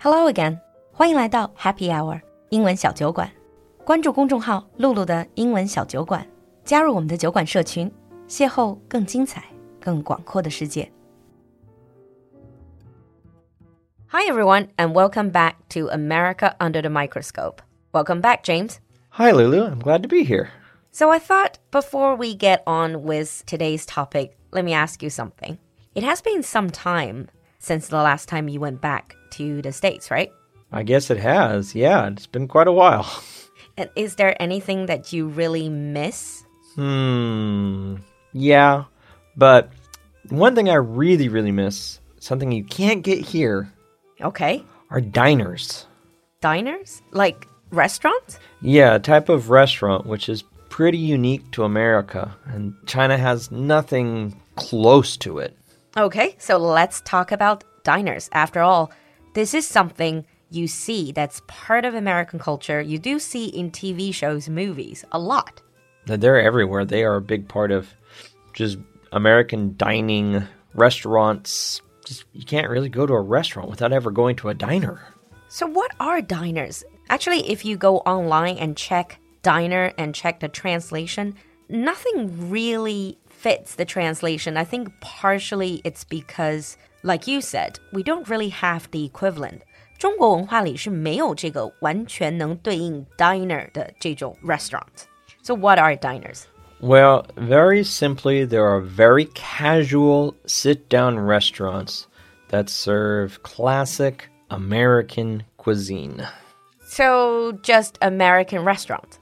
Hello again，欢迎来到 Happy Hour 英文小酒馆。关注公众号“露露的英文小酒馆”，加入我们的酒馆社群，邂逅更精彩、更广阔的世界。Hi everyone, and welcome back to America Under the Microscope. Welcome back, James. Hi, Lulu. I'm glad to be here. So I thought before we get on with today's topic, let me ask you something. It has been some time since the last time you went back to the States, right? I guess it has. Yeah, it's been quite a while. And is there anything that you really miss? Hmm. Yeah, but one thing I really, really miss, something you can't get here, Okay. are diners. Diners? Like restaurants? Yeah, a type of restaurant which is pretty unique to America, and China has nothing close to it. Okay, so let's talk about diners. After all, this is something you see that's part of American culture. You do see in TV shows, movies, a lot. They're everywhere. They are a big part of just American dining, restaurants. Just you can't really go to a restaurant without ever going to a diner. So, what are diners? Actually, if you go online and check diner and check the translation, nothing really fits the translation. I think partially it's because, like you said, we don't really have the equivalent. 中国文化里是没有这个完全能对应 diner 的这种 restaurant. So what are diners? Well, very simply, there are very casual sit down restaurants that serve classic American cuisine. So just American restaurant.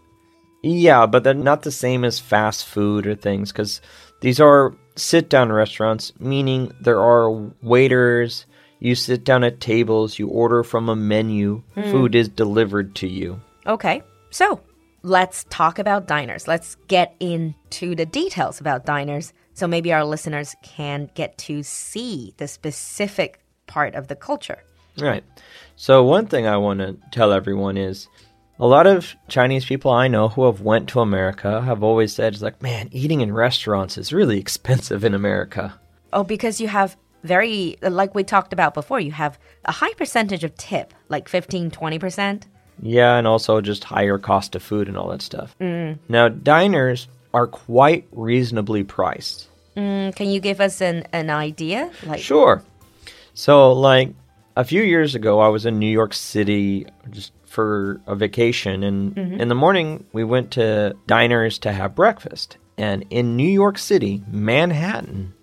Yeah, but they're not the same as fast food or things because these are sit down restaurants, meaning there are waiters. You sit down at tables, you order from a menu, hmm. food is delivered to you. Okay, so let's talk about diners. Let's get into the details about diners so maybe our listeners can get to see the specific part of the culture. Right. So one thing I want to tell everyone is a lot of Chinese people I know who have went to America have always said it's like, man, eating in restaurants is really expensive in America. Oh, because you have very, like we talked about before, you have a high percentage of tip, like 15, 20%. Yeah, and also just higher cost of food and all that stuff. Now, diners are quite reasonably priced. Mm, can you give us an, an idea? Like, Sure. So, like a few years ago, I was in New York City just for a vacation, and mm-hmm. in the morning, we went to diners to have breakfast. And in New York City, Manhattan,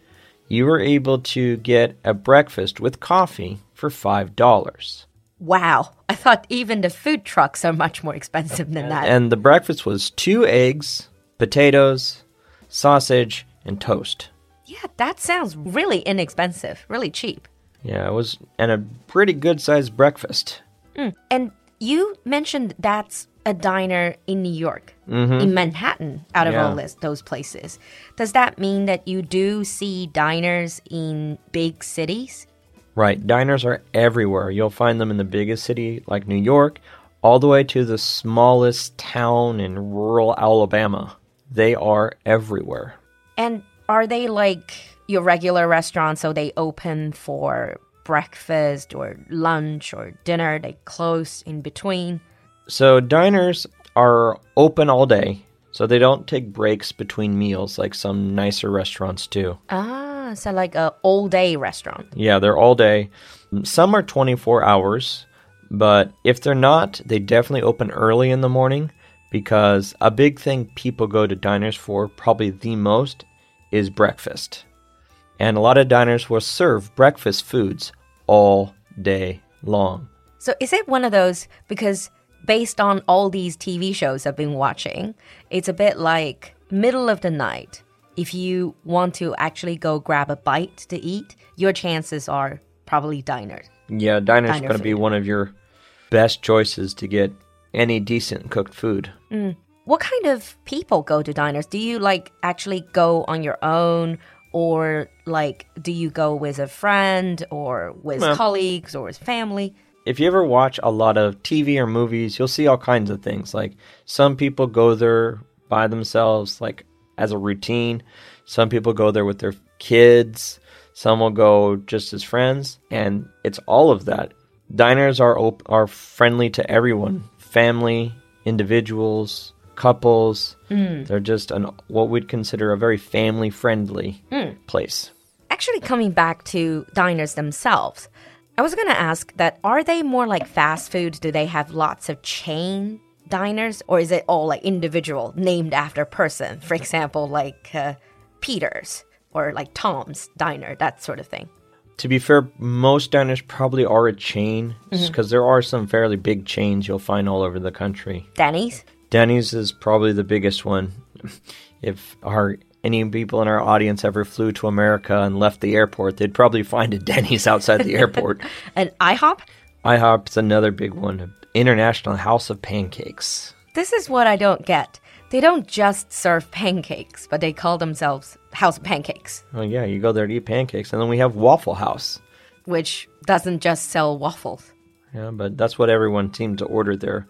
you were able to get a breakfast with coffee for $5. wow. I thought even the food trucks are much more expensive than that. And the breakfast was two eggs, potatoes, sausage, and toast. yeah, that sounds really inexpensive, really cheap. Yeah, it was, and a pretty good sized breakfast. Mm. And you mentioned that's a diner in New York, mm-hmm. in Manhattan, out of Yeah. all this, those places. Does that mean that you do see diners in big cities? Right, diners are everywhere. You'll find them in the biggest city like New York, all the way to the smallest town in rural Alabama. They are everywhere. And are they like your regular restaurant, So they open for breakfast or lunch or dinner, they close in between? So, diners are open all day, so they don't take breaks between meals like some nicer restaurants do. Ah, so like a all day restaurant. Yeah, they're all day. Some are 24 hours, but if they're not, they definitely open early in the morning because a big thing people go to diners for, probably the most, is breakfast. And a lot of diners will serve breakfast foods all day long. So is it one of those because based on all these TV shows I've been watching, it's a bit like middle of the night. If you want to actually go grab a bite to eat, your chances are probably diners. Yeah, diner's Diner going to be one of your best choices to get any decent cooked food. Mm. What kind of people go to diners? Do you like actually go on your own or like do you go with a friend or with colleagues or with family? if you ever watch a lot of TV or movies, you'll see all kinds of things. Like some people go there by themselves, like as a routine. Some people go there with their kids. Some will go just as friends. And it's all of that. diners are op- are friendly to everyone, family, individuals, couples. Mm. They're just an what we'd consider a very family friendly mm. place. Actually, coming back to diners themselves, I was going to ask that are they more like fast food? Do they have lots of chain diners, or is it all like individual, named after person? For example, like uh, Peter's or like Tom's Diner, that sort of thing. To be fair, most diners probably are a chain because mm-hmm. there are some fairly big chains you'll find all over the country. Denny's? Denny's is probably the biggest one. If our any people in our audience ever flew to America and left the airport, they'd probably find a Denny's outside the airport. And IHOP? IHOP's another big one. International House of Pancakes. This is what I don't get. They don't just serve pancakes, but they call themselves House of Pancakes, Oh yeah, you go there to eat pancakes, and then we have Waffle House. which doesn't just sell waffles. Yeah, but that's what everyone seemed to order there.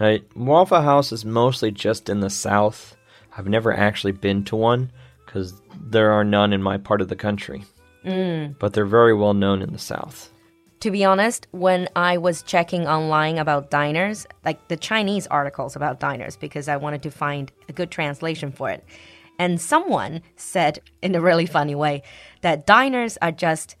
Now, Waffle House is mostly just in the South. I've never actually been to one because there are none in my part of the country. Mm. But they're very well known in the South. To be honest, when I was checking online about diners, like the Chinese articles about diners, because I wanted to find a good translation for it, and someone said in a really funny way that diners are just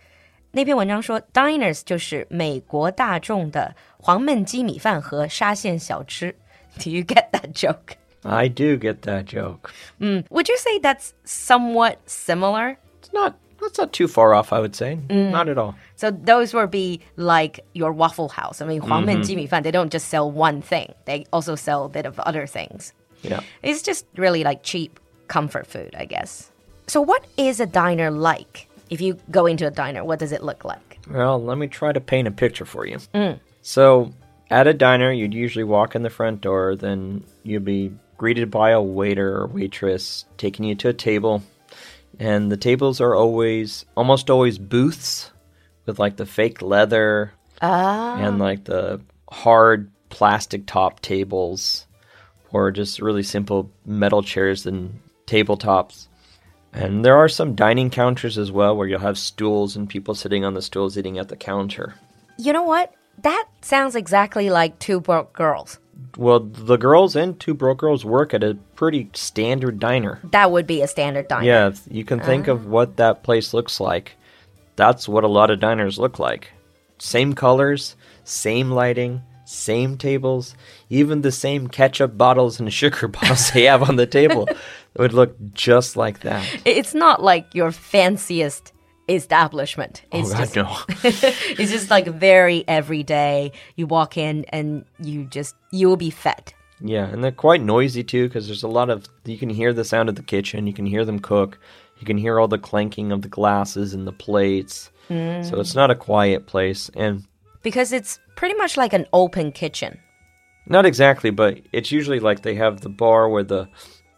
那篇文章说，diners 就是美国大众的黄焖鸡米饭和沙县小吃。Do you get that joke? I do get that joke. Would you say that's somewhat similar? It's not that's not too far off, I would say. Not at all. So those would be like your Waffle House. I mean, 黄焖鸡米饭, they don't just sell one thing. They also sell a bit of other things. Yeah. It's just really like cheap comfort food, I guess. So what is a diner like? If you go into a diner, what does it look like? Well, let me try to paint a picture for you. Mm. So, at a diner, you'd usually walk in the front door, then you'd be greeted by a waiter or waitress taking you to a table. And the tables are always, almost always booths with like the fake leather ah. and like the hard plastic top tables or just really simple metal chairs and tabletops. And there are some dining counters as well where you'll have stools and people sitting on the stools eating at the counter. You know what? That sounds exactly like Two Broke Girls. Well, the girls and two broke girls work at a pretty standard diner. That would be a standard diner. Yeah, you can think of uh-huh. what that place looks like. That's what a lot of diners look like. Same colors, same lighting, same tables, even the same ketchup bottles and sugar bottles they have on the table would look just like that. It's not like your fanciest establishment. It's oh, God, just no. it's just like very everyday. You walk in and you just you will be fed. Yeah, and they're quite noisy too because there's a lot of you can hear the sound of the kitchen, you can hear them cook, you can hear all the clanking of the glasses and the plates. Mm. So it's not a quiet place and because it's pretty much like an open kitchen. not exactly, but it's usually like they have the bar where the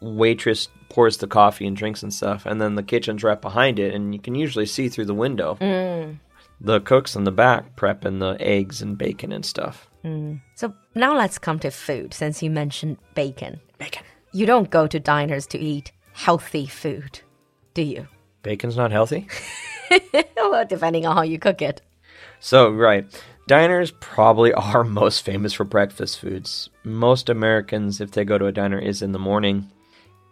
waitress pours the coffee and drinks and stuff, and then the kitchen's right behind it, and you can usually see through the window. Mm. The cooks in the back prepping the eggs and bacon and stuff. Mm. So now let's come to food since you mentioned bacon. Bacon. You don't go to diners to eat healthy food, do you? Bacon's not healthy? well, depending on how you cook it. So, right. Diners probably are most famous for breakfast foods. Most Americans, if they go to a diner, is in the morning.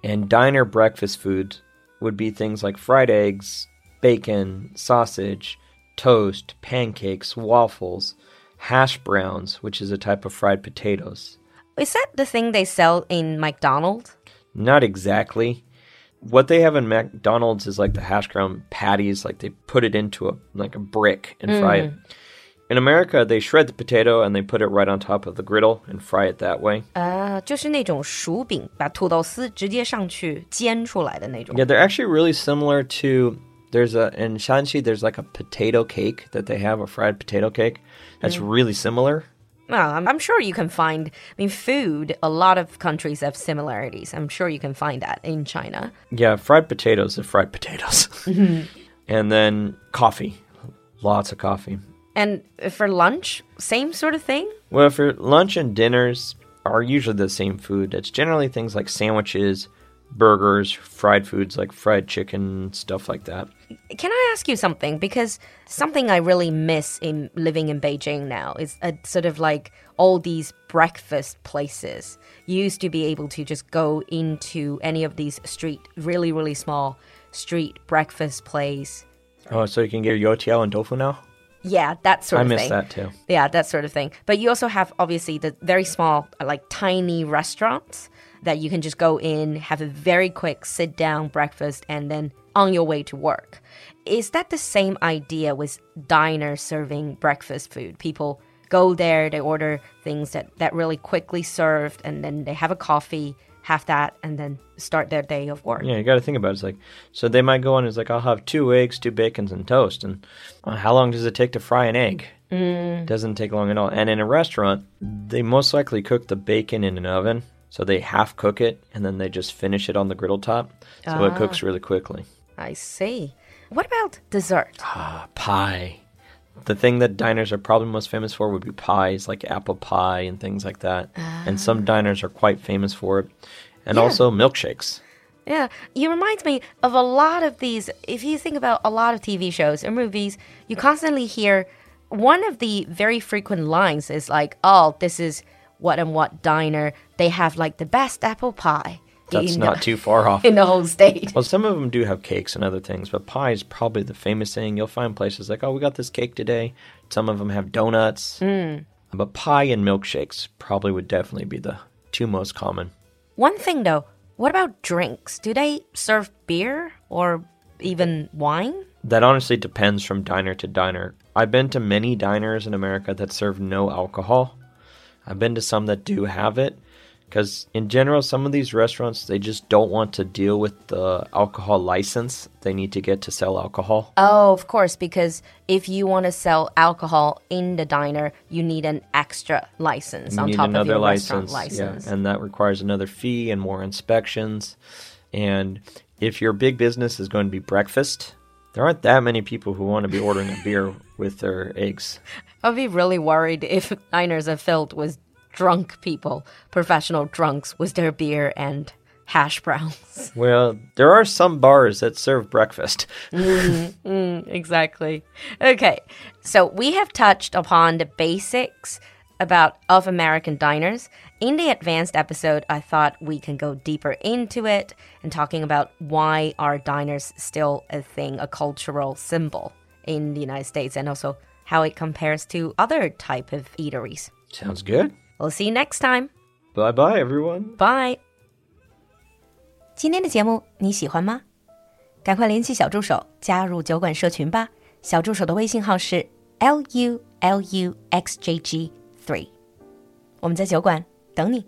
And diner breakfast food would be things like fried eggs, bacon, sausage, toast, pancakes, waffles, hash browns, which is a type of fried potatoes. Is that the thing they sell in McDonald's? Not exactly. What they have in McDonald's is like the hash brown patties, like they put it into a like a brick and fry it. Mm. In America, they shred the potato and they put it right on top of the griddle and fry it that way. 啊，就是那种薯饼，把土豆丝直接上去煎出来的那种。 Yeah, they're actually really similar to there's a in Shanxi there's like a potato cake that they have a fried potato cake that's really similar. Well, I'm, I'm sure you can find. I mean, food. A lot of countries have similarities. I'm sure you can find that in China. Yeah, fried potatoes are fried potatoes. and then coffee. Lots of coffee. And for lunch, same sort of thing. Well, for lunch and dinners are usually the same food. It's generally things like sandwiches, burgers, fried foods like fried chicken, stuff like that. Can I ask you something? Because something I really miss in living in Beijing now is a sort of like all these breakfast places. You used to be able to just go into any of these street, really, really small street breakfast place. Oh, so you can get your youtiao and tofu now? Yeah, that sort I of miss thing. that too. Yeah, that sort of thing. But you also have obviously the very small, like tiny restaurants that you can just go in, have a very quick sit down breakfast, and then on your way to work. Is that the same idea with diners serving breakfast food? People go there, they order things that, that really quickly served, and then they have a coffee, have that, and then start their day of work. Yeah, you got to think about it. It's like, so they might go on, it's like, I'll have two eggs, two bacons, and toast. And uh, how long does it take to fry an egg? Mm. Doesn't take long at all. And in a restaurant, they most likely cook the bacon in an oven. So they half cook it and then they just finish it on the griddle top. So it cooks really quickly. I see. What about dessert? Ah, pie. The thing that diners are probably most famous for would be pies, like apple pie and things like that. And some ah. diners are quite famous for it. And Yeah. also milkshakes. Yeah, you remind me of a lot of these. If you think about a lot of TV shows or movies, you constantly hear one of the very frequent lines is like, "Oh, this is what and what diner. They have like the best apple pie That's in, not too far off. in the whole state." Well, some of them do have cakes and other things, but pie is probably the famous thing. You'll find places like, oh, we got this cake today. Some of them have donuts. Hmm. But pie and milkshakes probably would definitely be the two most common. One thing though, what about drinks? Do they serve beer or even wine? That honestly depends from diner to diner. I've been to many diners in America that serve no alcohol. I've been to some that do have it because in general some of these restaurants they just don't want to deal with the alcohol license they need to get to sell alcohol. Oh, of course, because if you want to sell alcohol in the diner, you need an extra license You on top of your license, restaurant license. Yeah, and that requires another fee and more inspections. And if your big business is going to be breakfast, there aren't that many people who want to be ordering a beer with their eggs. I'd be really worried if diners are filled with drunk people, professional drunks with their beer and hash browns. Well, there are some bars that serve breakfast. Mm-hmm. Mm, exactly. Okay, so we have touched upon the basics about of American diners. In the advanced episode, I thought we can go deeper into it and talking about why are diners still a thing, a cultural symbol in the United States, and also how it compares to other type of eateries. Sounds good. We'll see you next time. Bye bye, everyone. Bye. 今天的节目你喜欢吗？赶快联系小助手加入酒馆社群吧。小助手的微信号是 l u l u x j g three，我们在酒馆等你。